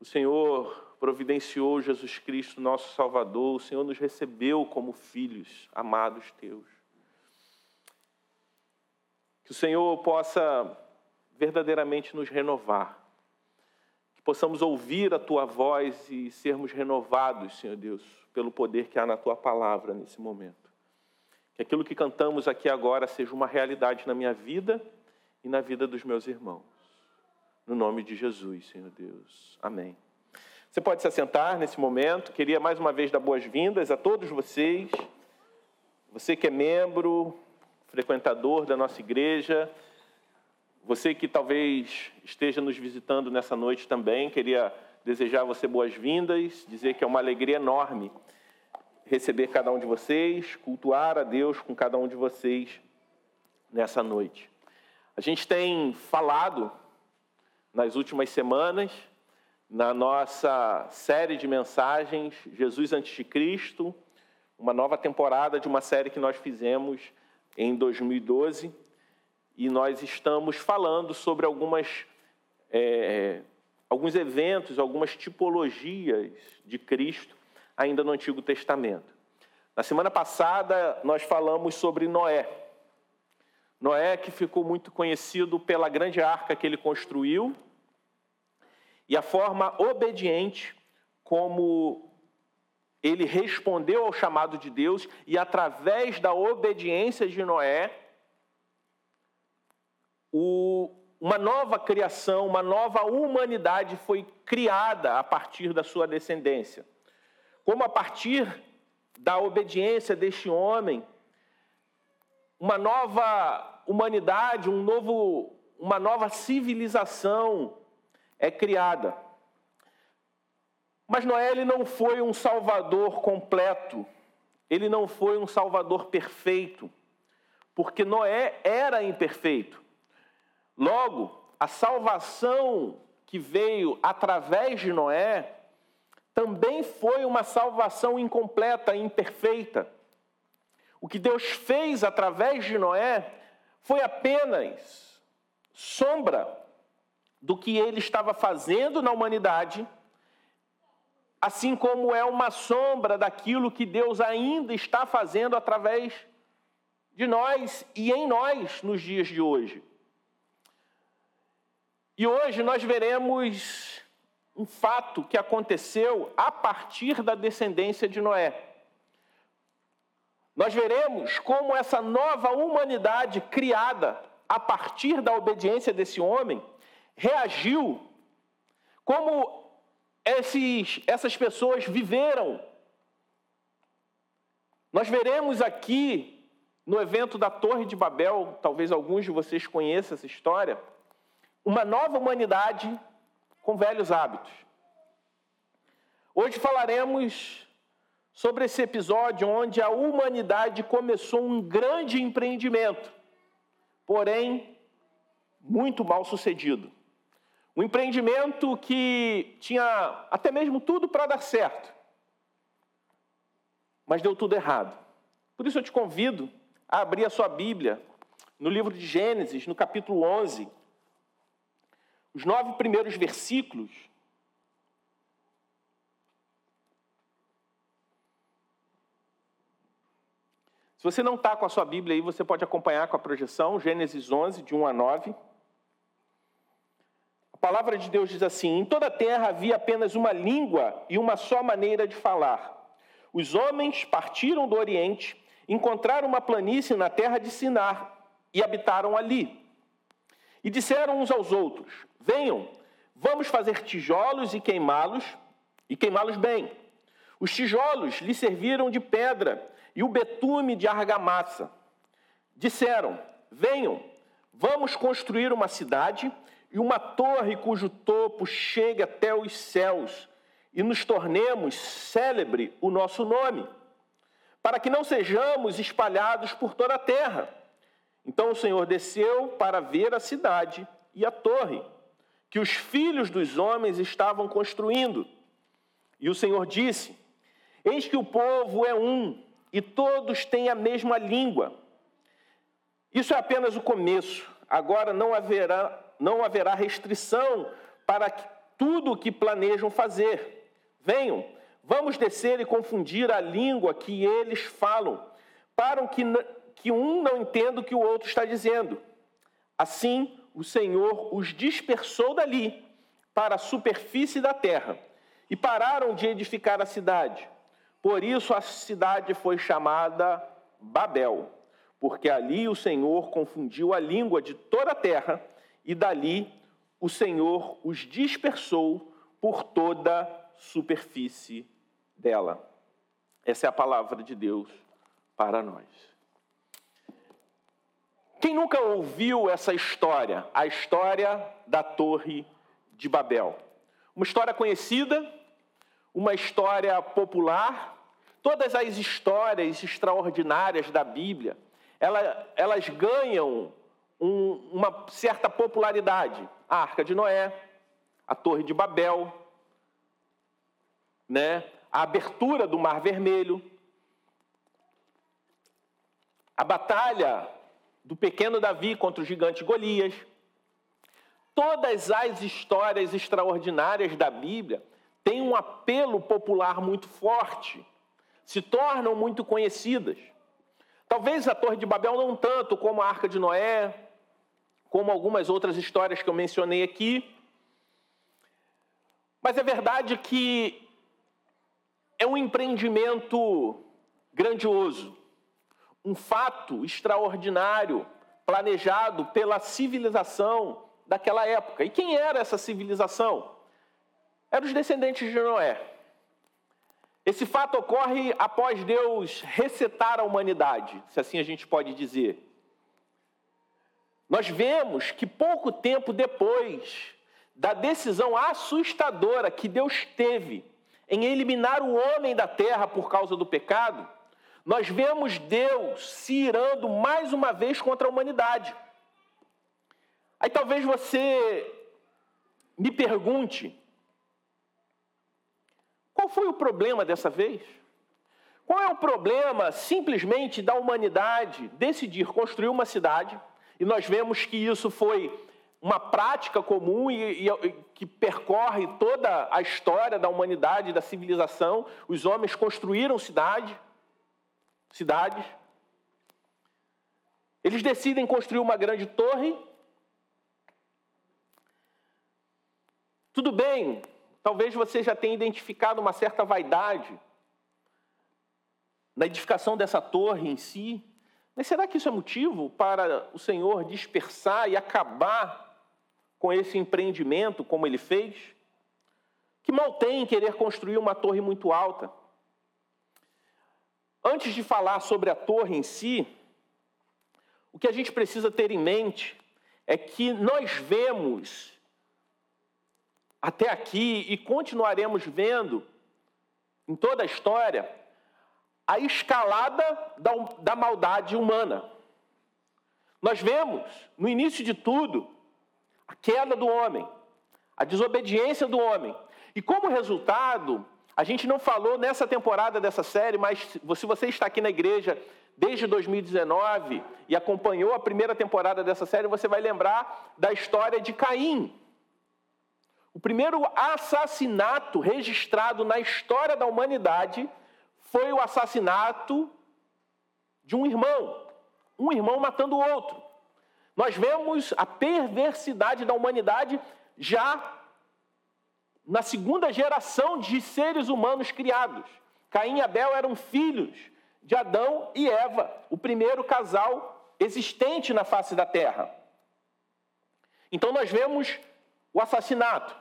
O Senhor providenciou Jesus Cristo, nosso Salvador. O Senhor nos recebeu como filhos amados teus. Que o Senhor possa verdadeiramente nos renovar. Que possamos ouvir a tua voz e sermos renovados, Senhor Deus, pelo poder que há na tua palavra nesse momento. Que aquilo que cantamos aqui agora seja uma realidade na minha vida e na vida dos meus irmãos. No nome de Jesus, Senhor Deus. Amém. Você pode se assentar nesse momento. Queria mais uma vez dar boas-vindas a todos vocês. Você que é membro, frequentador da nossa igreja, você que talvez esteja nos visitando nessa noite também, queria desejar a você boas-vindas, dizer que é uma alegria enorme receber cada um de vocês, cultuar a Deus com cada um de vocês nessa noite. A gente tem falado nas últimas semanas, na nossa série de mensagens Jesus antes de Cristo, uma nova temporada de uma série que nós fizemos em 2012, e nós estamos falando sobre algumas, é, alguns eventos, algumas tipologias de Cristo ainda no Antigo Testamento. Na semana passada, nós falamos sobre Noé. Noé, que ficou muito conhecido pela grande arca que ele construiu e a forma obediente como ele respondeu ao chamado de Deus e, através da obediência de Noé, o, uma nova criação, uma nova humanidade foi criada a partir da sua descendência. Como a partir da obediência deste homem, uma nova humanidade, um novo, uma nova civilização é criada. Mas Noé ele não foi um salvador completo, ele não foi um salvador perfeito, porque Noé era imperfeito. Logo, a salvação que veio através de Noé também foi uma salvação incompleta, imperfeita. O que Deus fez através de Noé foi apenas sombra do que ele estava fazendo na humanidade, assim como é uma sombra daquilo que Deus ainda está fazendo através de nós e em nós nos dias de hoje. E hoje nós veremos um fato que aconteceu a partir da descendência de Noé. Nós veremos como essa nova humanidade criada a partir da obediência desse homem reagiu, como esses, essas pessoas viveram. Nós veremos aqui no evento da Torre de Babel, talvez alguns de vocês conheçam essa história, uma nova humanidade com velhos hábitos. Hoje falaremos sobre esse episódio onde a humanidade começou um grande empreendimento, porém muito mal sucedido. Um empreendimento que tinha até mesmo tudo para dar certo, mas deu tudo errado. Por isso eu te convido a abrir a sua Bíblia no livro de Gênesis, no capítulo 11, os nove primeiros versículos. Se você não está com a sua Bíblia aí, você pode acompanhar com a projeção, Gênesis 11, de 1 a 9. A palavra de Deus diz assim: Em toda a terra havia apenas uma língua e uma só maneira de falar. Os homens partiram do Oriente, encontraram uma planície na terra de Sinar e habitaram ali. E disseram uns aos outros: Venham, vamos fazer tijolos e queimá-los, e queimá-los bem. Os tijolos lhe serviram de pedra e o betume de argamassa. Disseram: Venham, vamos construir uma cidade e uma torre cujo topo chegue até os céus, e nos tornemos célebre o nosso nome, para que não sejamos espalhados por toda a terra. Então o Senhor desceu para ver a cidade e a torre que os filhos dos homens estavam construindo. E o Senhor disse: Eis que o povo é um e todos têm a mesma língua. Isso é apenas o começo. Agora não haverá, não haverá restrição para tudo o que planejam fazer. Venham, vamos descer e confundir a língua que eles falam, para que, que um não entenda o que o outro está dizendo. Assim, o Senhor os dispersou dali para a superfície da terra e pararam de edificar a cidade. Por isso a cidade foi chamada Babel, porque ali o Senhor confundiu a língua de toda a terra e dali o Senhor os dispersou por toda a superfície dela. Essa é a palavra de Deus para nós. Quem nunca ouviu essa história? A história da Torre de Babel. Uma história conhecida, uma história popular. Todas as histórias extraordinárias da Bíblia, elas, elas ganham um, uma certa popularidade. A Arca de Noé, a Torre de Babel, né? a abertura do Mar Vermelho, a batalha do pequeno Davi contra o gigante Golias. Todas as histórias extraordinárias da Bíblia têm um apelo popular muito forte, se tornam muito conhecidas. Talvez a Torre de Babel não tanto como a Arca de Noé, como algumas outras histórias que eu mencionei aqui. Mas é verdade que é um empreendimento grandioso, um fato extraordinário planejado pela civilização daquela época. E quem era essa civilização? Eram os descendentes de Noé. Esse fato ocorre após Deus resetar a humanidade, se assim a gente pode dizer. Nós vemos que pouco tempo depois da decisão assustadora que Deus teve em eliminar o homem da terra por causa do pecado, nós vemos Deus se irando mais uma vez contra a humanidade. Aí talvez você me pergunte: qual foi o problema dessa vez? Qual é o problema simplesmente da humanidade decidir construir uma cidade? E nós vemos que isso foi uma prática comum e, e, que percorre toda a história da humanidade, da civilização. Os homens construíram cidade, cidades. Eles decidem construir uma grande torre. Tudo bem, talvez você já tenha identificado uma certa vaidade na edificação dessa torre em si, mas será que isso é motivo para o Senhor dispersar e acabar com esse empreendimento como ele fez? Que mal tem em querer construir uma torre muito alta? Antes de falar sobre a torre em si, o que a gente precisa ter em mente é que nós vemos até aqui e continuaremos vendo em toda a história a escalada da, da maldade humana. Nós vemos, no início de tudo, a queda do homem, a desobediência do homem. E como resultado, a gente não falou nessa temporada dessa série, mas se você está aqui na igreja desde 2019 e acompanhou a primeira temporada dessa série, você vai lembrar da história de Caim. O primeiro assassinato registrado na história da humanidade foi o assassinato de um irmão, um irmão matando o outro. Nós vemos a perversidade da humanidade já na segunda geração de seres humanos criados. Caim e Abel eram filhos de Adão e Eva, o primeiro casal existente na face da terra. Então nós vemos o assassinato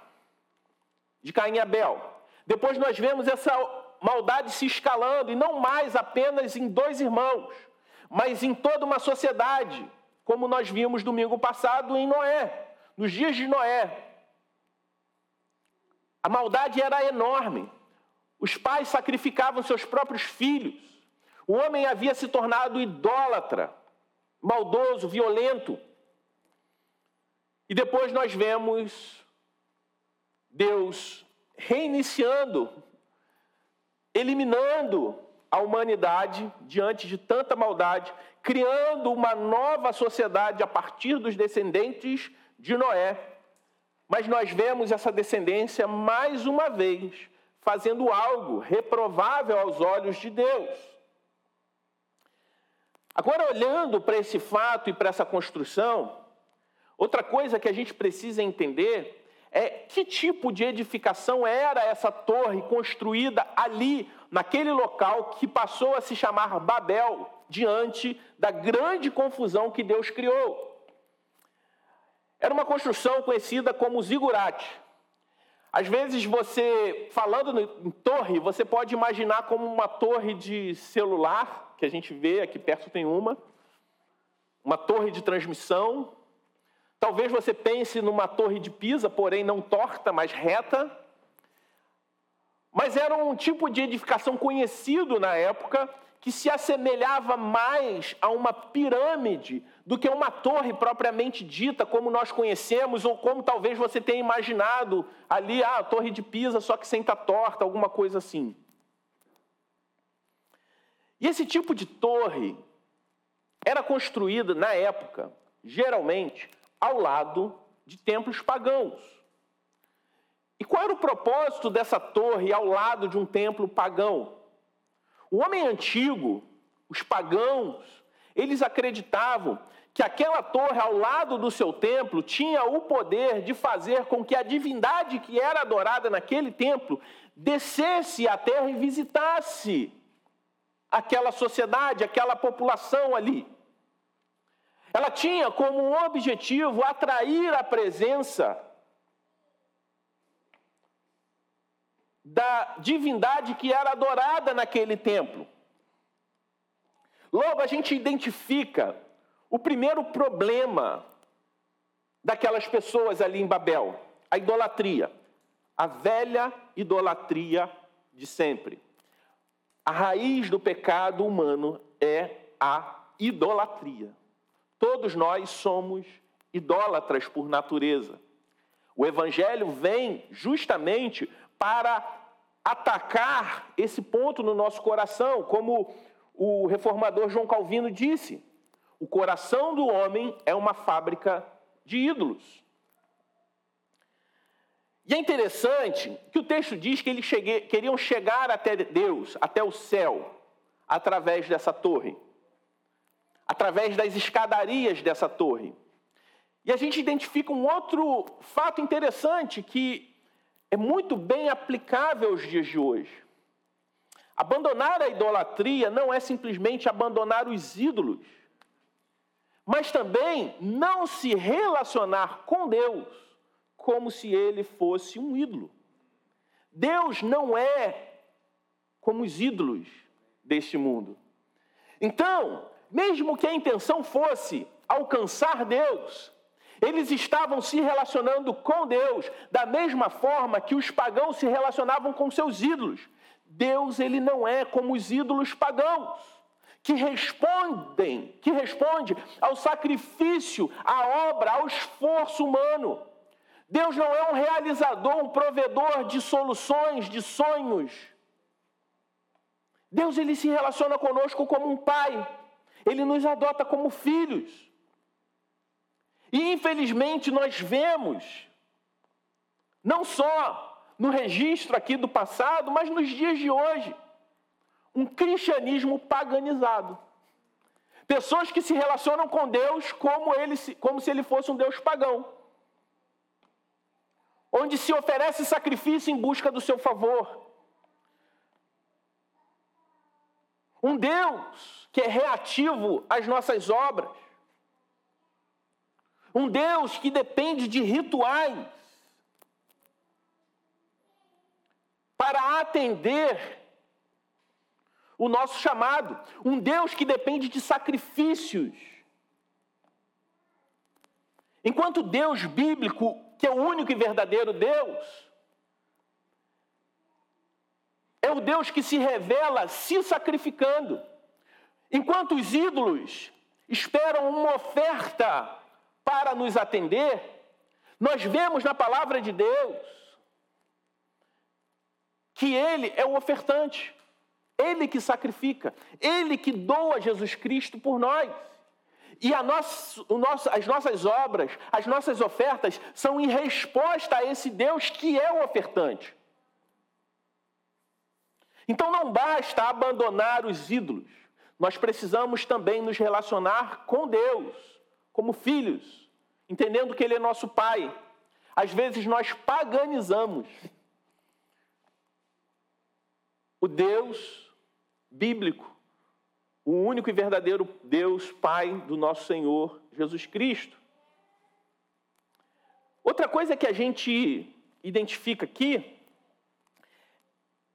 de Caim e Abel. Depois nós vemos essa maldade se escalando, e não mais apenas em dois irmãos, mas em toda uma sociedade como nós vimos domingo passado em Noé, nos dias de Noé. A maldade era enorme. Os pais sacrificavam seus próprios filhos. O homem havia se tornado idólatra, maldoso, violento. E depois nós vemos Deus reiniciando, eliminando a humanidade diante de tanta maldade, criando uma nova sociedade a partir dos descendentes de Noé, Mas nós vemos essa descendência mais uma vez fazendo algo reprovável aos olhos de Deus. Agora, olhando para esse fato e para essa construção, outra coisa que a gente precisa entender é que tipo de edificação era essa torre construída ali, naquele local que passou a se chamar Babel, diante da grande confusão que Deus criou. Era uma construção conhecida como zigurate. Às vezes você, falando em torre, você pode imaginar como uma torre de celular, que a gente vê, aqui perto tem uma, uma torre de transmissão. Talvez você pense numa torre de Pisa, porém não torta, mas reta. Mas era um tipo de edificação conhecido na época que se assemelhava mais a uma pirâmide do que uma torre propriamente dita, como nós conhecemos, ou como talvez você tenha imaginado ali, ah, a torre de Pisa, só que senta torta, alguma coisa assim. E esse tipo de torre era construída na época, geralmente, ao lado de templos pagãos. E qual era o propósito dessa torre ao lado de um templo pagão? O homem antigo, os pagãos, eles acreditavam que aquela torre ao lado do seu templo tinha o poder de fazer com que a divindade que era adorada naquele templo descesse à terra e visitasse aquela sociedade, aquela população ali. Ela tinha como objetivo atrair a presença da divindade que era adorada naquele templo. Logo, a gente identifica o primeiro problema daquelas pessoas ali em Babel: a idolatria. A velha idolatria de sempre. A raiz do pecado humano é a idolatria. Todos nós somos idólatras por natureza. O Evangelho vem justamente para atacar esse ponto no nosso coração, como o reformador João Calvino disse: o coração do homem é uma fábrica de ídolos. E é interessante que o texto diz que eles cheguei, queriam chegar até Deus, até o céu, através dessa torre, através das escadarias dessa torre. E a gente identifica um outro fato interessante que é muito bem aplicável aos dias de hoje. Abandonar a idolatria não é simplesmente abandonar os ídolos, mas também não se relacionar com Deus como se ele fosse um ídolo. Deus não é como os ídolos deste mundo. Então, mesmo que a intenção fosse alcançar Deus, eles estavam se relacionando com Deus da mesma forma que os pagãos se relacionavam com seus ídolos. Deus, ele não é como os ídolos pagãos, que respondem, que responde ao sacrifício, à obra, ao esforço humano. Deus não é um realizador, um provedor de soluções, de sonhos. Deus ele se relaciona conosco como um pai. Ele nos adota como filhos. E infelizmente nós vemos, não só no registro aqui do passado, mas nos dias de hoje, um cristianismo paganizado. Pessoas que se relacionam com Deus como, ele, como se ele fosse um Deus pagão. Onde se oferece sacrifício em busca do seu favor. Um Deus que é reativo às nossas obras. Um Deus que depende de rituais para atender o nosso chamado. Um Deus que depende de sacrifícios. Enquanto Deus bíblico, que é o único e verdadeiro Deus, é o Deus que se revela se sacrificando. Enquanto os ídolos esperam uma oferta para nos atender, nós vemos na palavra de Deus que Ele é o ofertante, Ele que sacrifica, Ele que doa Jesus Cristo por nós. E nosso, nosso, as nossas obras, as nossas ofertas são em resposta a esse Deus que é o ofertante. Então não basta abandonar os ídolos, nós precisamos também nos relacionar com Deus, como filhos, entendendo que Ele é nosso Pai. Às vezes nós paganizamos o Deus bíblico, o único e verdadeiro Deus, Pai do nosso Senhor Jesus Cristo. Outra coisa que a gente identifica aqui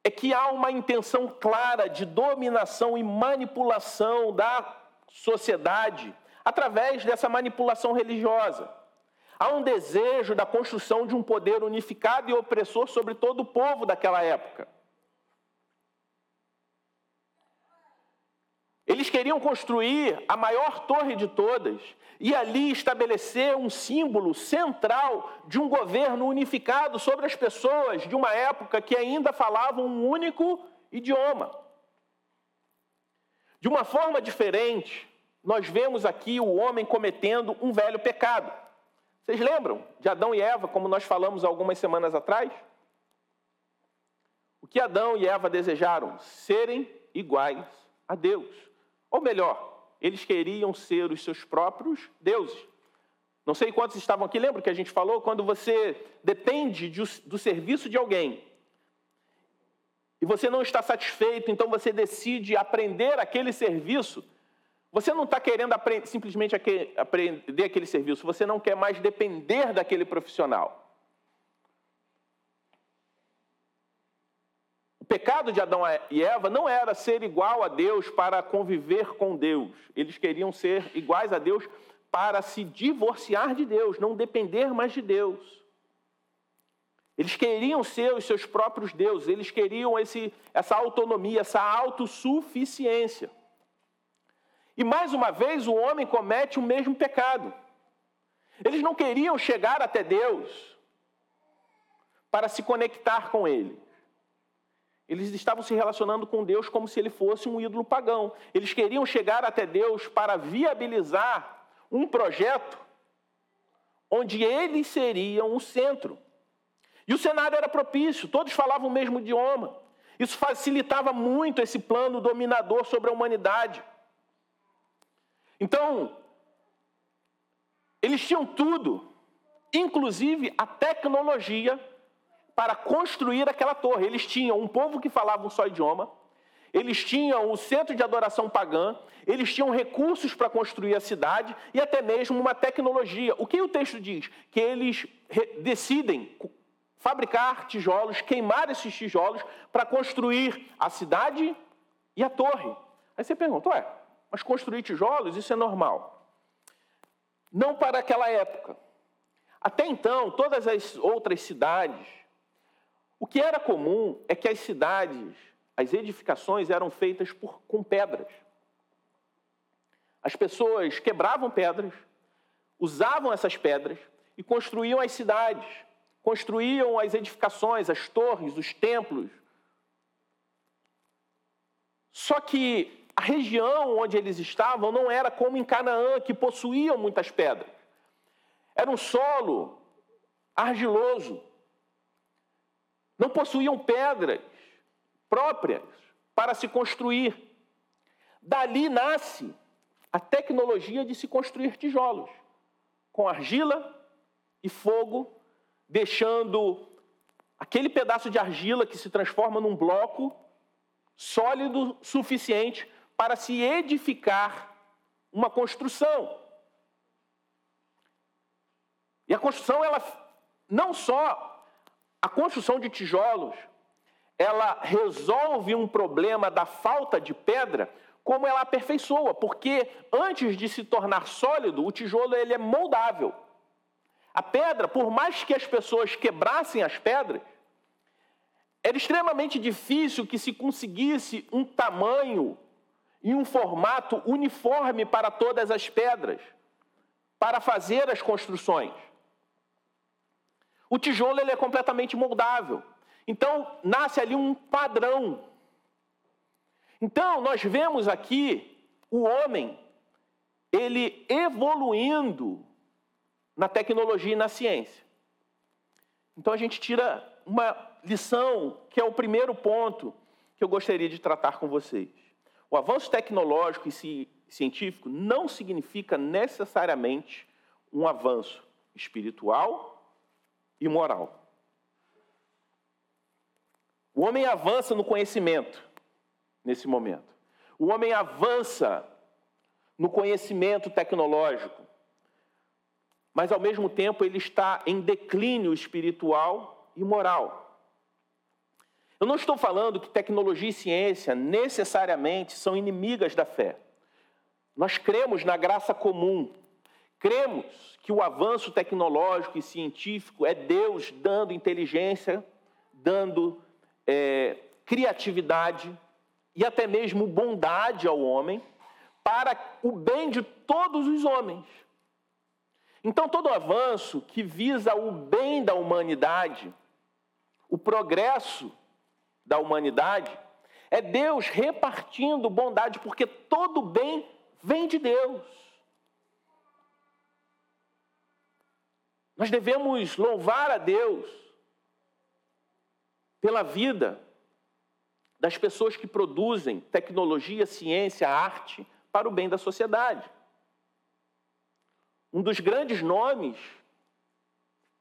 é que há uma intenção clara de dominação e manipulação da sociedade através dessa manipulação religiosa. Há um desejo da construção de um poder unificado e opressor sobre todo o povo daquela época. Eles queriam construir a maior torre de todas e ali estabelecer um símbolo central de um governo unificado sobre as pessoas de uma época que ainda falavam um único idioma. De uma forma diferente, nós vemos aqui o homem cometendo um velho pecado. Vocês lembram de Adão e Eva, como nós falamos algumas semanas atrás? O que Adão e Eva desejaram? Serem iguais a Deus. Ou melhor, eles queriam ser os seus próprios deuses. Não sei quantos estavam aqui, lembra que a gente falou? Quando você depende do serviço de alguém e você não está satisfeito, então você decide aprender aquele serviço. Você não está querendo aprender, simplesmente aprender aquele serviço, você não quer mais depender daquele profissional. O pecado de Adão e Eva não era ser igual a Deus para conviver com Deus. Eles queriam ser iguais a Deus para se divorciar de Deus, não depender mais de Deus. Eles queriam ser os seus próprios deuses, eles queriam esse, essa autonomia, essa autossuficiência. E mais uma vez o homem comete o mesmo pecado. Eles não queriam chegar até Deus para se conectar com Ele. Eles estavam se relacionando com Deus como se ele fosse um ídolo pagão. Eles queriam chegar até Deus para viabilizar um projeto onde eles seriam o centro. E o cenário era propício, todos falavam o mesmo idioma. Isso facilitava muito esse plano dominador sobre a humanidade. Então, eles tinham tudo, inclusive a tecnologia para construir aquela torre. Eles tinham um povo que falava um só idioma, eles tinham o centro de adoração pagã, eles tinham recursos para construir a cidade e até mesmo uma tecnologia. O que o texto diz? Que eles decidem fabricar tijolos, queimar esses tijolos para construir a cidade e a torre. Aí você pergunta, ué, mas construir tijolos, isso é normal. Não para aquela época. Até então, todas as outras cidades o que era comum é que as cidades, as edificações eram feitas por, com pedras. As pessoas quebravam pedras, usavam essas pedras e construíam as cidades, construíam as edificações, as torres, os templos. Só que a região onde eles estavam não era como em Canaã, que possuíam muitas pedras. Era um solo argiloso, não possuíam pedras próprias para se construir. Dali nasce a tecnologia de se construir tijolos, com argila e fogo, deixando aquele pedaço de argila que se transforma num bloco sólido suficiente para se edificar uma construção. E a construção, ela não só a construção de tijolos, ela resolve um problema da falta de pedra, como ela aperfeiçoa, porque antes de se tornar sólido, o tijolo ele é moldável. A pedra, por mais que as pessoas quebrassem as pedras, era extremamente difícil que se conseguisse um tamanho e um formato uniforme para todas as pedras, para fazer as construções. O tijolo ele é completamente moldável. Então, nasce ali um padrão. Então, nós vemos aqui o homem, ele evoluindo na tecnologia e na ciência. Então a gente tira uma lição que é o primeiro ponto que eu gostaria de tratar com vocês. O avanço tecnológico e científico não significa necessariamente um avanço espiritual e moral. O homem avança no conhecimento nesse momento. O homem avança no conhecimento tecnológico, mas ao mesmo tempo ele está em declínio espiritual e moral. Eu não estou falando que tecnologia e ciência necessariamente são inimigas da fé. Nós cremos na graça comum, cremos que o avanço tecnológico e científico é Deus dando inteligência, dando é, criatividade e até mesmo bondade ao homem para o bem de todos os homens. Então, todo avanço que visa o bem da humanidade, o progresso da humanidade, é Deus repartindo bondade, porque todo bem vem de Deus. Nós devemos louvar a Deus pela vida das pessoas que produzem tecnologia, ciência, arte para o bem da sociedade. Um dos grandes nomes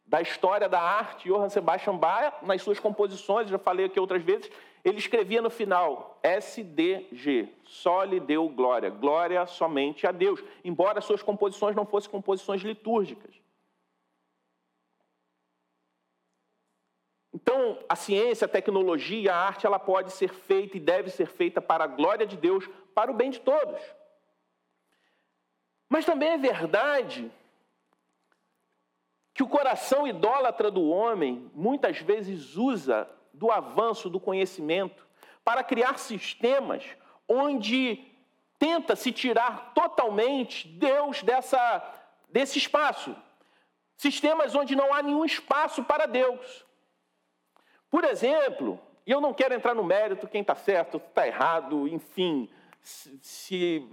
da história da arte, Johann Sebastian Bach, nas suas composições, já falei aqui outras vezes, ele escrevia no final SDG, só lhe deu glória, glória somente a Deus, embora suas composições não fossem composições litúrgicas. Então, a ciência, a tecnologia, a arte, ela pode ser feita e deve ser feita para a glória de Deus, para o bem de todos. Mas também é verdade que o coração idólatra do homem muitas vezes usa do avanço do conhecimento para criar sistemas onde tenta se tirar totalmente Deus dessa, desse espaço. Sistemas onde não há nenhum espaço para Deus. Por exemplo, e eu não quero entrar no mérito quem está certo, está errado, enfim, se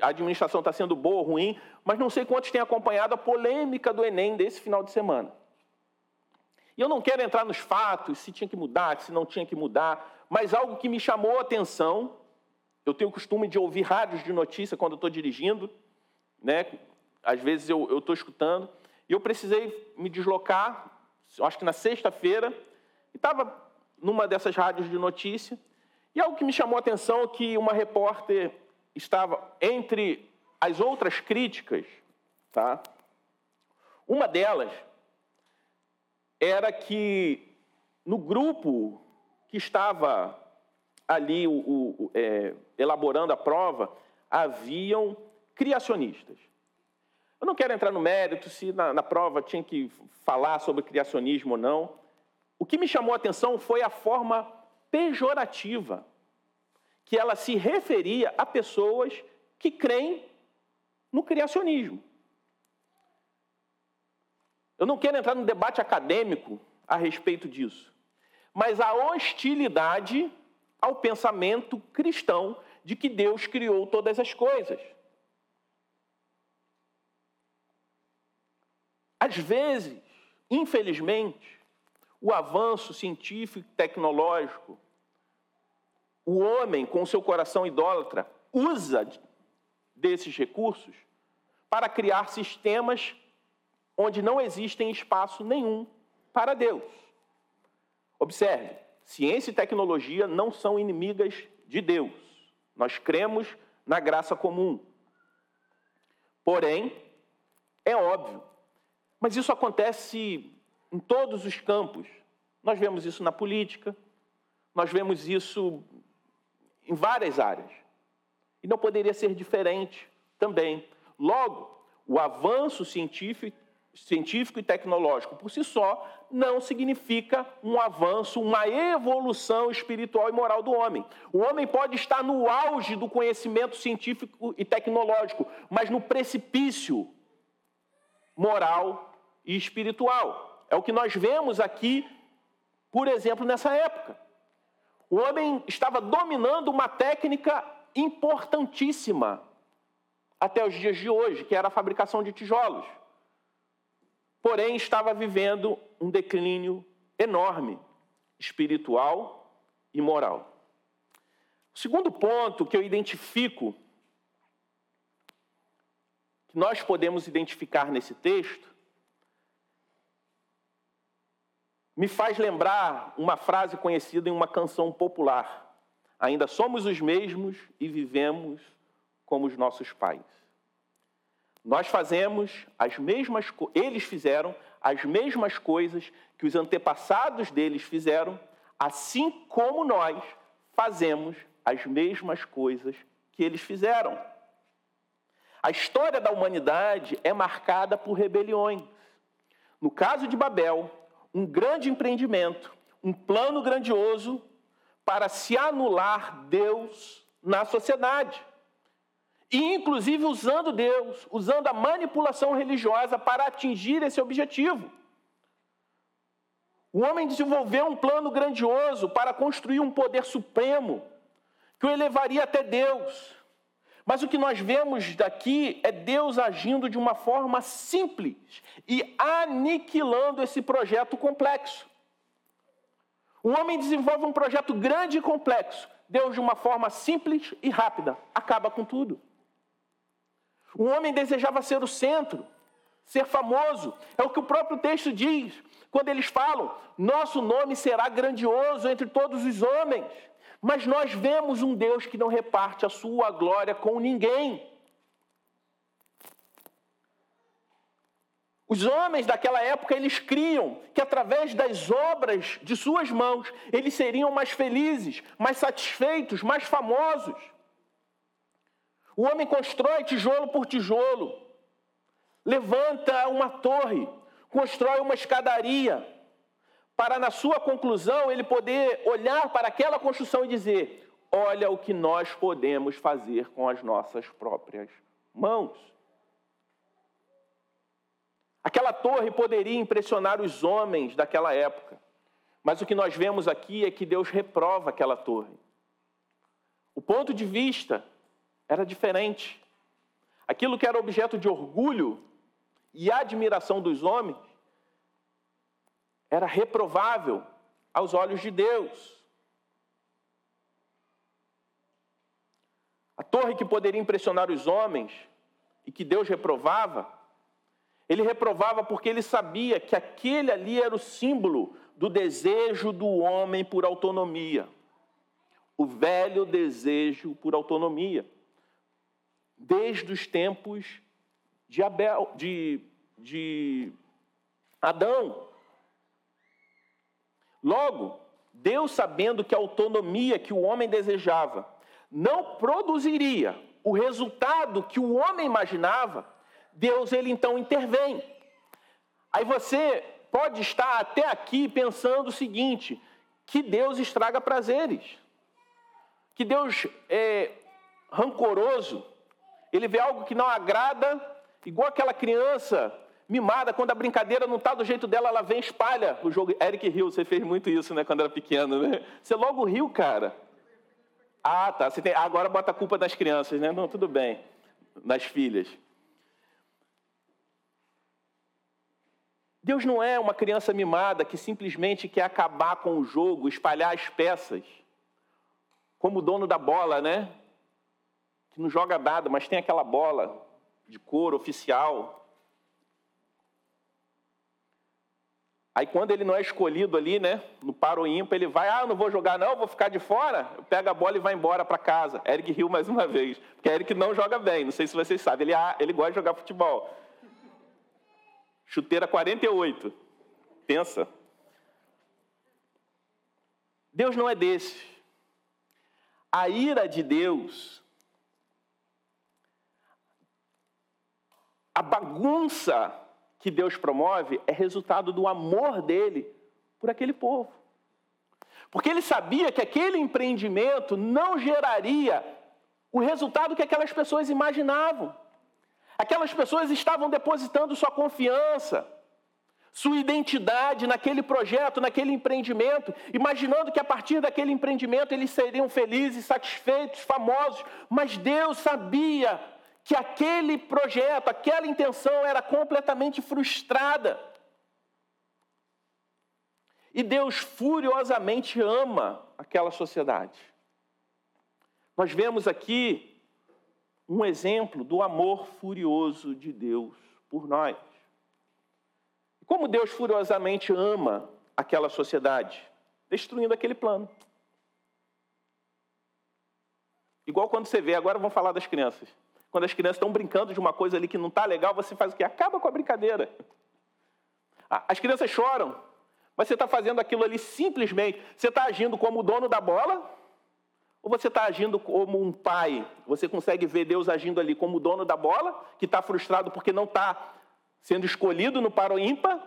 a administração está sendo boa ou ruim, mas não sei quantos têm acompanhado a polêmica do Enem desse final de semana. E eu não quero entrar nos fatos, se tinha que mudar, se não tinha que mudar, mas algo que me chamou a atenção, eu tenho o costume de ouvir rádios de notícia quando estou dirigindo, né? às vezes eu estou escutando, e eu precisei me deslocar, acho que na sexta-feira, estava numa dessas rádios de notícia, e algo que me chamou a atenção é que uma repórter estava entre as outras críticas, tá? Uma delas era que no grupo que estava ali o, o, é, elaborando a prova, haviam criacionistas. Eu não quero entrar no mérito se na, na prova tinha que falar sobre criacionismo ou não, o que me chamou a atenção foi a forma pejorativa que ela se referia a pessoas que creem no criacionismo. Eu não quero entrar no debate acadêmico a respeito disso, mas a hostilidade ao pensamento cristão de que Deus criou todas as coisas. Às vezes, infelizmente, o avanço científico e tecnológico, o homem, com seu coração idólatra, usa desses recursos para criar sistemas onde não existem espaço nenhum para Deus. Observe, ciência e tecnologia não são inimigas de Deus. Nós cremos na graça comum. Porém, é óbvio, mas isso acontece em todos os campos. Nós vemos isso na política, nós vemos isso em várias áreas. E não poderia ser diferente também. Logo, o avanço científico, científico e tecnológico por si só não significa um avanço, uma evolução espiritual e moral do homem. O homem pode estar no auge do conhecimento científico e tecnológico, mas no precipício moral e espiritual. É o que nós vemos aqui, por exemplo, nessa época. O homem estava dominando uma técnica importantíssima, até os dias de hoje, que era a fabricação de tijolos. Porém, estava vivendo um declínio enorme, espiritual e moral. O segundo ponto que eu identifico, que nós podemos identificar nesse texto, me faz lembrar uma frase conhecida em uma canção popular. Ainda somos os mesmos e vivemos como os nossos pais. Nós fazemos as mesmas eles fizeram as mesmas coisas que os antepassados deles fizeram, assim como nós fazemos as mesmas coisas que eles fizeram. A história da humanidade é marcada por rebeliões. No caso de Babel, um grande empreendimento, um plano grandioso para se anular Deus na sociedade. E, inclusive, usando Deus, usando a manipulação religiosa para atingir esse objetivo. O homem desenvolveu um plano grandioso para construir um poder supremo que o elevaria até Deus. Mas o que nós vemos daqui é Deus agindo de uma forma simples e aniquilando esse projeto complexo. O homem desenvolve um projeto grande e complexo. Deus, de uma forma simples e rápida, acaba com tudo. O homem desejava ser o centro, ser famoso. É o que o próprio texto diz, quando eles falam: nosso nome será grandioso entre todos os homens. Mas nós vemos um Deus que não reparte a sua glória com ninguém. Os homens daquela época, eles criam que através das obras de suas mãos, eles seriam mais felizes, mais satisfeitos, mais famosos. O homem constrói tijolo por tijolo, levanta uma torre, constrói uma escadaria, para na sua conclusão ele poder olhar para aquela construção e dizer: olha o que nós podemos fazer com as nossas próprias mãos. Aquela torre poderia impressionar os homens daquela época, mas o que nós vemos aqui é que Deus reprova aquela torre. O ponto de vista era diferente. Aquilo que era objeto de orgulho e admiração dos homens era reprovável aos olhos de Deus. A torre que poderia impressionar os homens e que Deus reprovava, ele reprovava porque ele sabia que aquele ali era o símbolo do desejo do homem por autonomia. O velho desejo por autonomia. Desde os tempos de, Abel, de, de Adão. Logo, Deus, sabendo que a autonomia que o homem desejava não produziria o resultado que o homem imaginava, Deus ele então intervém. Aí você pode estar até aqui pensando o seguinte: que Deus estraga prazeres, que Deus é rancoroso, ele vê algo que não agrada, igual aquela criança mimada, quando a brincadeira não está do jeito dela, ela vem e espalha o jogo. Eric Hill, você fez muito isso, né, quando era pequeno, né? Você logo riu, cara. Ah, tá. Tem... Agora bota a culpa das crianças, né? Não, tudo bem. Das filhas. Deus não é uma criança mimada que simplesmente quer acabar com o jogo, espalhar as peças. Como o dono da bola, né? Que não joga nada, mas tem aquela bola de couro oficial. Aí quando ele não é escolhido ali, né, no paro ímpar, ele vai, ah, não vou jogar não, vou ficar de fora, pega a bola e vai embora para casa. Eric Hill mais uma vez, porque Eric não joga bem, não sei se vocês sabem, ele, ah, ele gosta de jogar futebol. Chuteira 48, pensa. Deus não é desse. A ira de Deus, a bagunça que Deus promove é resultado do amor dele por aquele povo. Porque ele sabia que aquele empreendimento não geraria o resultado que aquelas pessoas imaginavam. Aquelas pessoas estavam depositando sua confiança, sua identidade naquele projeto, naquele empreendimento, imaginando que a partir daquele empreendimento eles seriam felizes, satisfeitos, famosos. Mas Deus sabia que aquele projeto, aquela intenção era completamente frustrada. E Deus furiosamente ama aquela sociedade. Nós vemos aqui um exemplo do amor furioso de Deus por nós. Como Deus furiosamente ama aquela sociedade, destruindo aquele plano. Igual quando você vê, agora vamos falar das crianças. Quando as crianças estão brincando de uma coisa ali que não está legal, você faz o quê? Acaba com a brincadeira. As crianças choram, mas você está fazendo aquilo ali simplesmente. Você está agindo como o dono da bola, ou você está agindo como um pai? Você consegue ver Deus agindo ali como o dono da bola, que está frustrado porque não está sendo escolhido no paro ímpar?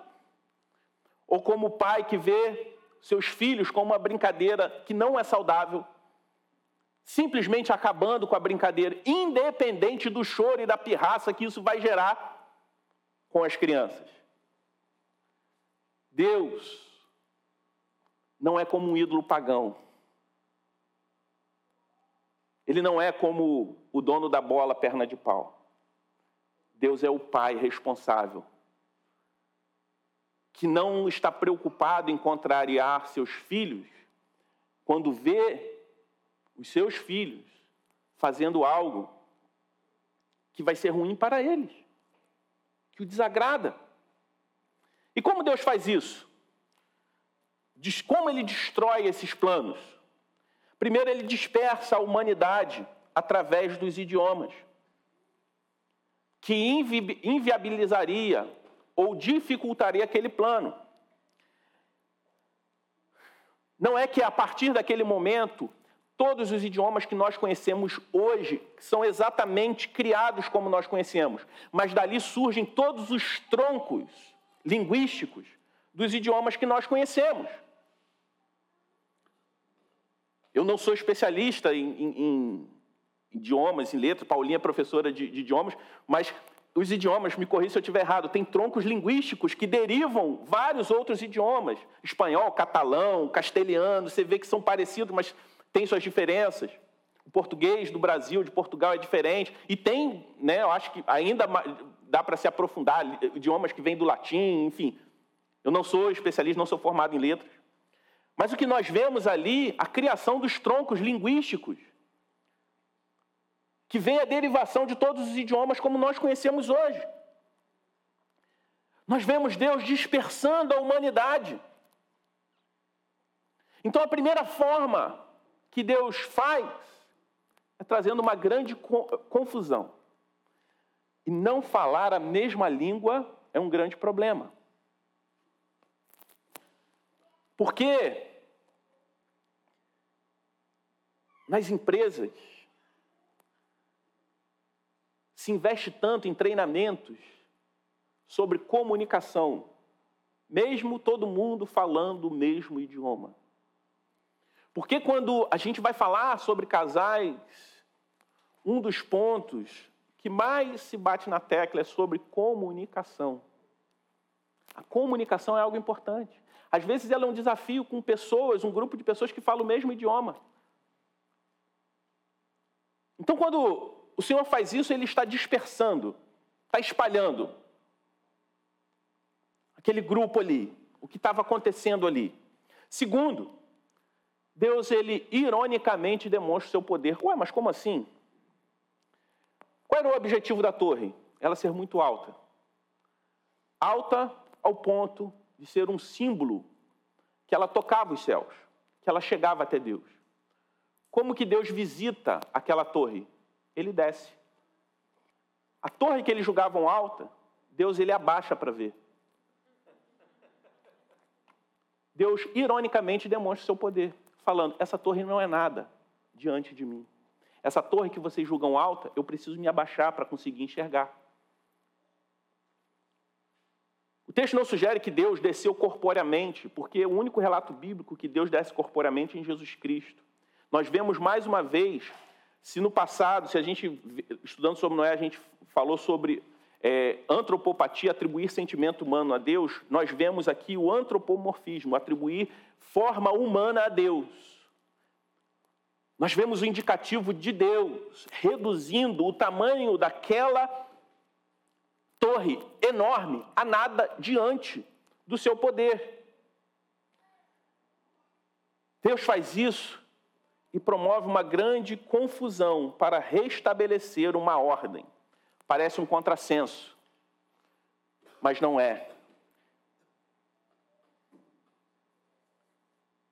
Ou como o pai que vê seus filhos como uma brincadeira que não é saudável, simplesmente acabando com a brincadeira, independente do choro e da pirraça que isso vai gerar com as crianças. Deus não é como um ídolo pagão. Ele não é como o dono da bola perna de pau. Deus é o pai responsável, que não está preocupado em contrariar seus filhos quando vê os seus filhos fazendo algo que vai ser ruim para eles, que o desagrada. E como Deus faz isso? Como ele destrói esses planos? Primeiro, ele dispersa a humanidade através dos idiomas, que invi inviabilizaria ou dificultaria aquele plano. Não é que a partir daquele momento todos os idiomas que nós conhecemos hoje são exatamente criados como nós conhecemos, mas dali surgem todos os troncos linguísticos dos idiomas que nós conhecemos. Eu não sou especialista em, em, em idiomas, em letras, Paulinha é professora de, de idiomas, mas os idiomas, me corrija se eu estiver errado, tem troncos linguísticos que derivam vários outros idiomas. Espanhol, catalão, castelhano, você vê que são parecidos, mas tem suas diferenças. O português do Brasil, de Portugal, é diferente. E tem, né, eu acho que ainda dá para se aprofundar, idiomas que vêm do latim, enfim. Eu não sou especialista, não sou formado em letras. Mas o que nós vemos ali, a criação dos troncos linguísticos, que vem a derivação de todos os idiomas como nós conhecemos hoje. Nós vemos Deus dispersando a humanidade. Então, a primeira forma que Deus faz é trazendo uma grande confusão. E não falar a mesma língua é um grande problema. Porque nas empresas se investe tanto em treinamentos sobre comunicação, mesmo todo mundo falando o mesmo idioma. Porque quando a gente vai falar sobre casais, um dos pontos que mais se bate na tecla é sobre comunicação. A comunicação é algo importante. Às vezes ela é um desafio com pessoas, um grupo de pessoas que falam o mesmo idioma. Então, quando o Senhor faz isso, ele está dispersando, está espalhando aquele grupo ali, o que estava acontecendo ali. Segundo, Deus, ele ironicamente demonstra o seu poder. Ué, mas como assim? Qual era o objetivo da torre? Ela ser muito alta. Alta ao ponto de ser um símbolo que ela tocava os céus, que ela chegava até Deus. Como que Deus visita aquela torre? Ele desce. A torre que eles julgavam alta, Deus ele abaixa para ver. Deus ironicamente demonstra o seu poder falando: essa torre não é nada diante de mim. Essa torre que vocês julgam alta, eu preciso me abaixar para conseguir enxergar. O texto não sugere que Deus desceu corporeamente, porque o único relato bíblico que Deus desce corporeamente é em Jesus Cristo. Nós vemos mais uma vez, se no passado, se a gente, estudando sobre Noé, a gente falou sobre é, antropopatia, atribuir sentimento humano a Deus, nós vemos aqui o antropomorfismo, atribuir forma humana a Deus. nós vemos o indicativo de Deus reduzindo o tamanho daquela torre enorme a nada diante do seu poder. Deus faz isso e promove uma grande confusão para restabelecer uma ordem. Parece um contrassenso, mas não é.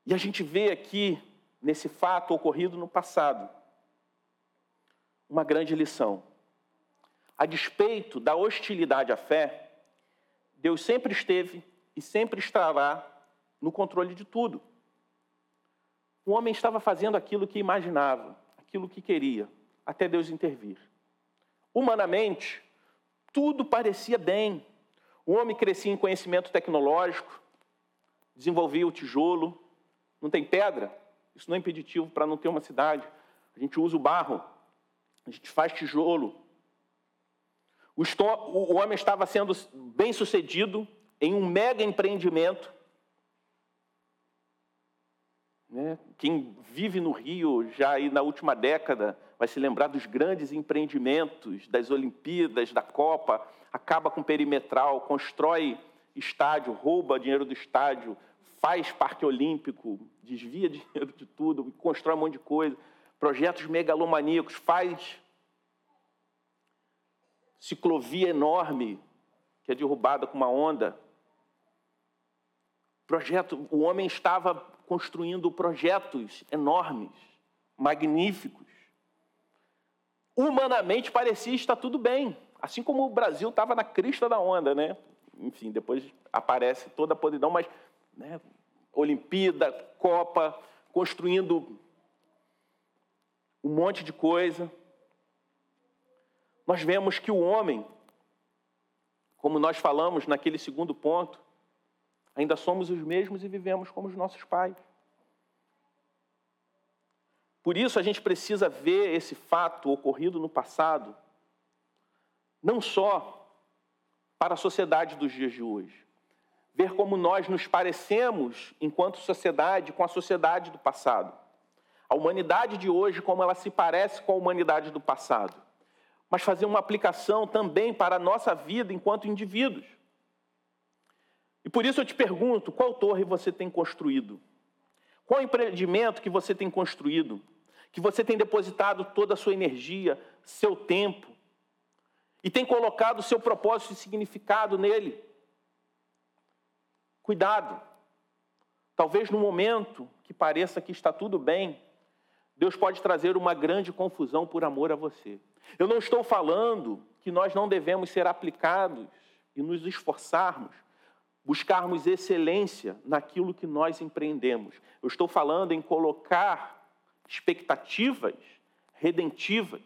E a gente vê aqui, nesse fato ocorrido no passado, uma grande lição. A despeito da hostilidade à fé, Deus sempre esteve e sempre estará no controle de tudo. O homem estava fazendo aquilo que imaginava, aquilo que queria, até Deus intervir. Humanamente, tudo parecia bem. O homem crescia em conhecimento tecnológico, desenvolvia o tijolo. Não tem pedra? Isso não é impeditivo para não ter uma cidade. A gente usa o barro, a gente faz tijolo. O, o homem estava sendo bem sucedido em um mega empreendimento né? Quem vive no Rio já aí na última década vai se lembrar dos grandes empreendimentos das Olimpíadas, da Copa, acaba com perimetral, constrói estádio, rouba dinheiro do estádio, faz parque olímpico, desvia dinheiro de tudo, constrói um monte de coisa, projetos megalomaníacos, faz ciclovia enorme que é derrubada com uma onda. Projeto, o homem estava construindo projetos enormes, magníficos. Humanamente parecia estar tudo bem, assim como o Brasil estava na crista da onda, né? Enfim, depois aparece toda a podridão, mas né, Olimpíada, Copa, construindo um monte de coisa. Nós vemos que o homem, como nós falamos naquele segundo ponto, Ainda somos os mesmos e vivemos como os nossos pais. Por isso a gente precisa ver esse fato ocorrido no passado, não só para a sociedade dos dias de hoje, ver como nós nos parecemos enquanto sociedade com a sociedade do passado. A humanidade de hoje, como ela se parece com a humanidade do passado. Mas fazer uma aplicação também para a nossa vida enquanto indivíduos. E por isso eu te pergunto: qual torre você tem construído? Qual empreendimento que você tem construído? Que você tem depositado toda a sua energia, seu tempo, e tem colocado o seu propósito e significado nele? Cuidado. Talvez no momento que pareça que está tudo bem, Deus pode trazer uma grande confusão por amor a você. Eu não estou falando que nós não devemos ser aplicados e nos esforçarmos buscarmos excelência naquilo que nós empreendemos. Eu estou falando em colocar expectativas redentivas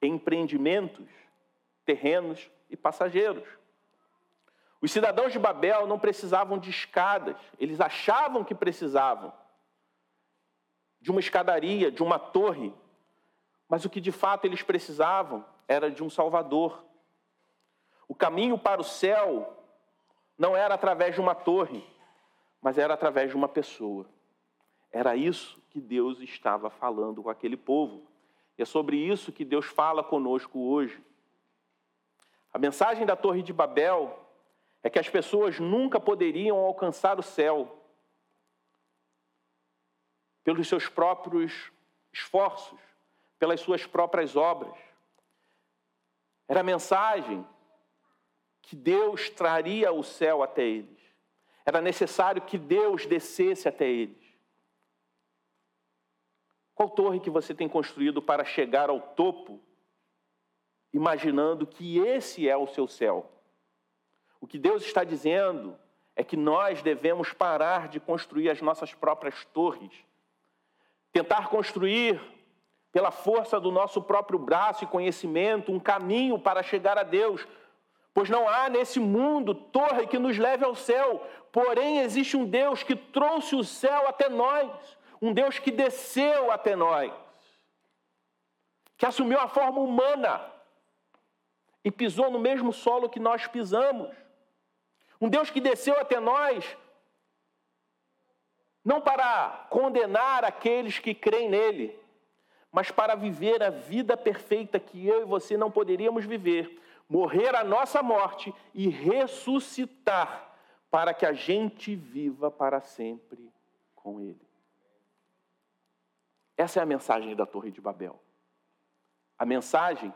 em empreendimentos, terrenos e passageiros. Os cidadãos de Babel não precisavam de escadas, eles achavam que precisavam de uma escadaria, de uma torre, mas o que de fato eles precisavam era de um Salvador. O caminho para o céu não era através de uma torre, mas era através de uma pessoa. Era isso que Deus estava falando com aquele povo. E é sobre isso que Deus fala conosco hoje. A mensagem da Torre de Babel é que as pessoas nunca poderiam alcançar o céu pelos seus próprios esforços, pelas suas próprias obras. Era a mensagem que Deus traria o céu até eles. Era necessário que Deus descesse até eles. Qual torre que você tem construído para chegar ao topo, imaginando que esse é o seu céu? O que Deus está dizendo é que nós devemos parar de construir as nossas próprias torres, tentar construir pela força do nosso próprio braço e conhecimento um caminho para chegar a Deus, Pois não há nesse mundo torre que nos leve ao céu, porém existe um Deus que trouxe o céu até nós, um Deus que desceu até nós, que assumiu a forma humana e pisou no mesmo solo que nós pisamos. Um Deus que desceu até nós, não para condenar aqueles que creem nele, mas para viver a vida perfeita que eu e você não poderíamos viver, morrer a nossa morte e ressuscitar para que a gente viva para sempre com ele. Essa é a mensagem da Torre de Babel. A mensagem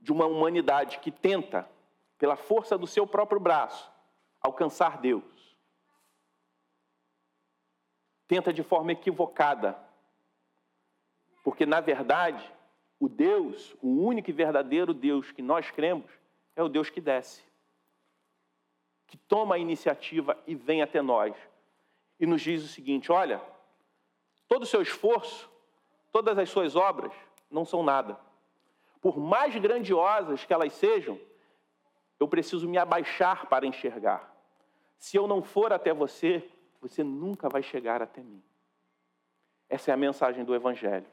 de uma humanidade que tenta, pela força do seu próprio braço, alcançar Deus. Tenta de forma equivocada. Porque, na verdade, o Deus, o único e verdadeiro Deus que nós cremos, é o Deus que desce, que toma a iniciativa e vem até nós e nos diz o seguinte: olha, todo o seu esforço, todas as suas obras não são nada por mais grandiosas que elas sejam, eu preciso me abaixar para enxergar. Se eu não for até você, você nunca vai chegar até mim. Essa é a mensagem do Evangelho.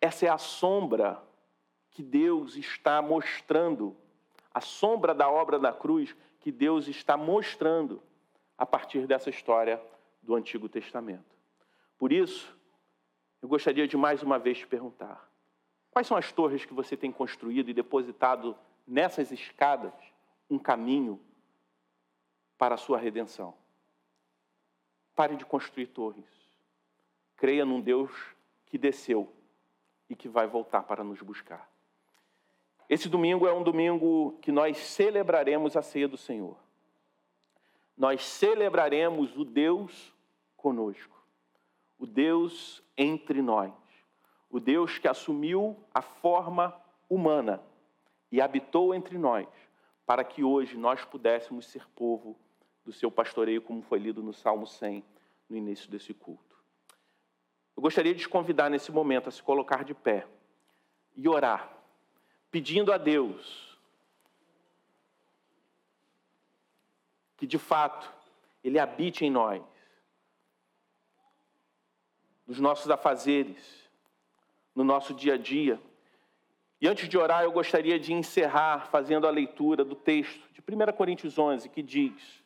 Essa é a sombra que Deus está mostrando, a sombra da obra da cruz que Deus está mostrando a partir dessa história do Antigo Testamento. Por isso, eu gostaria de mais uma vez te perguntar: Quais são as torres que você tem construído e depositado nessas escadas um caminho para a sua redenção? Pare de construir torres. Creia num Deus que desceu e que vai voltar para nos buscar. Esse domingo é um domingo que nós celebraremos a ceia do Senhor. Nós celebraremos o Deus conosco, o Deus entre nós o Deus que assumiu a forma humana e habitou entre nós, para que hoje nós pudéssemos ser povo do seu pastoreio, como foi lido no Salmo 100, no início desse culto. Eu gostaria de te convidar nesse momento a se colocar de pé e orar, pedindo a Deus que de fato Ele habite em nós, nos nossos afazeres, no nosso dia a dia. E antes de orar, eu gostaria de encerrar fazendo a leitura do texto de 1 Coríntios 11, que diz,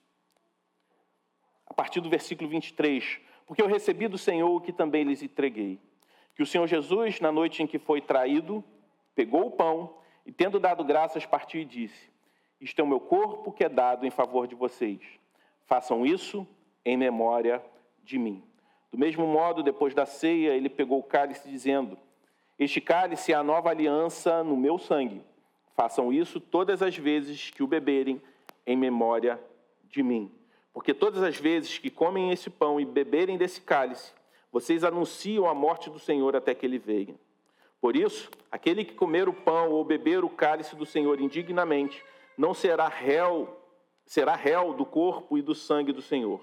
a partir do versículo 23, porque eu recebi do Senhor o que também lhes entreguei, que o Senhor Jesus, na noite em que foi traído, pegou o pão e, tendo dado graças, partiu e disse: Isto é o meu corpo que é dado em favor de vocês. Façam isso em memória de mim. Do mesmo modo, depois da ceia, ele pegou o cálice, dizendo: este cálice é a nova aliança no meu sangue. Façam isso todas as vezes que o beberem, em memória de mim. Porque todas as vezes que comem esse pão e beberem desse cálice, vocês anunciam a morte do Senhor até que ele venha. Por isso, aquele que comer o pão ou beber o cálice do Senhor indignamente, não será réu, será réu do corpo e do sangue do Senhor.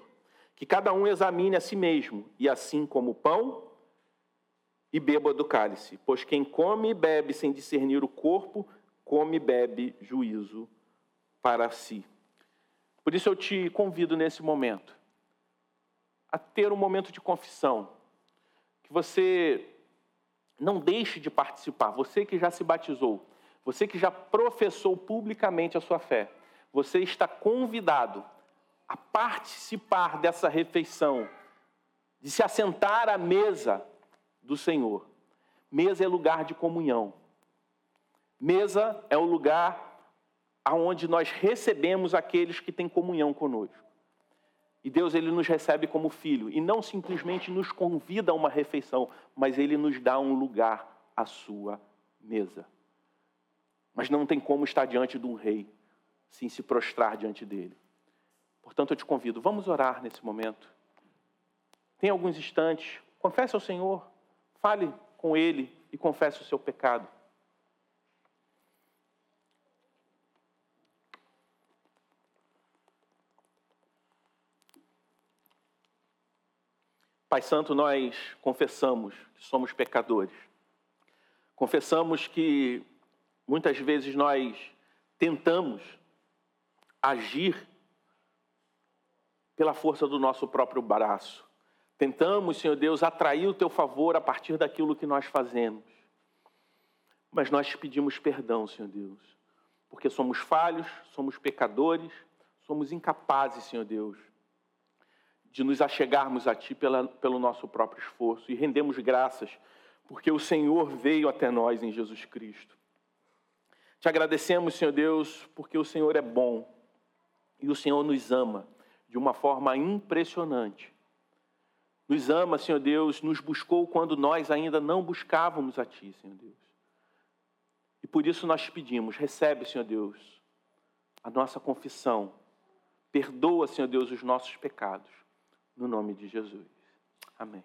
Que cada um examine a si mesmo, e assim como o pão e beba do cálice, pois quem come e bebe sem discernir o corpo, come e bebe juízo para si. Por isso eu te convido nesse momento a ter um momento de confissão, que você não deixe de participar, você que já se batizou, você que já professou publicamente a sua fé, você está convidado a participar dessa refeição, de se assentar à mesa do Senhor. Mesa é lugar de comunhão. Mesa é o lugar aonde nós recebemos aqueles que têm comunhão conosco. E Deus ele nos recebe como filho e não simplesmente nos convida a uma refeição, mas ele nos dá um lugar à sua mesa. Mas não tem como estar diante de um rei sem se prostrar diante dele. Portanto, eu te convido, vamos orar nesse momento. Tem alguns instantes, confesse ao Senhor, Fale com ele e confesse o seu pecado. Pai Santo, nós confessamos que somos pecadores. Confessamos que muitas vezes nós tentamos agir pela força do nosso próprio braço. Tentamos, Senhor Deus, atrair o teu favor a partir daquilo que nós fazemos. Mas nós te pedimos perdão, Senhor Deus, porque somos falhos, somos pecadores, somos incapazes, Senhor Deus, de nos achegarmos a Ti pela, pelo nosso próprio esforço e rendemos graças porque o Senhor veio até nós em Jesus Cristo. Te agradecemos, Senhor Deus, porque o Senhor é bom e o Senhor nos ama de uma forma impressionante. Nos ama, Senhor Deus, nos buscou quando nós ainda não buscávamos a Ti, Senhor Deus. E por isso nós pedimos, recebe, Senhor Deus, a nossa confissão. Perdoa, Senhor Deus, os nossos pecados. No nome de Jesus. Amém.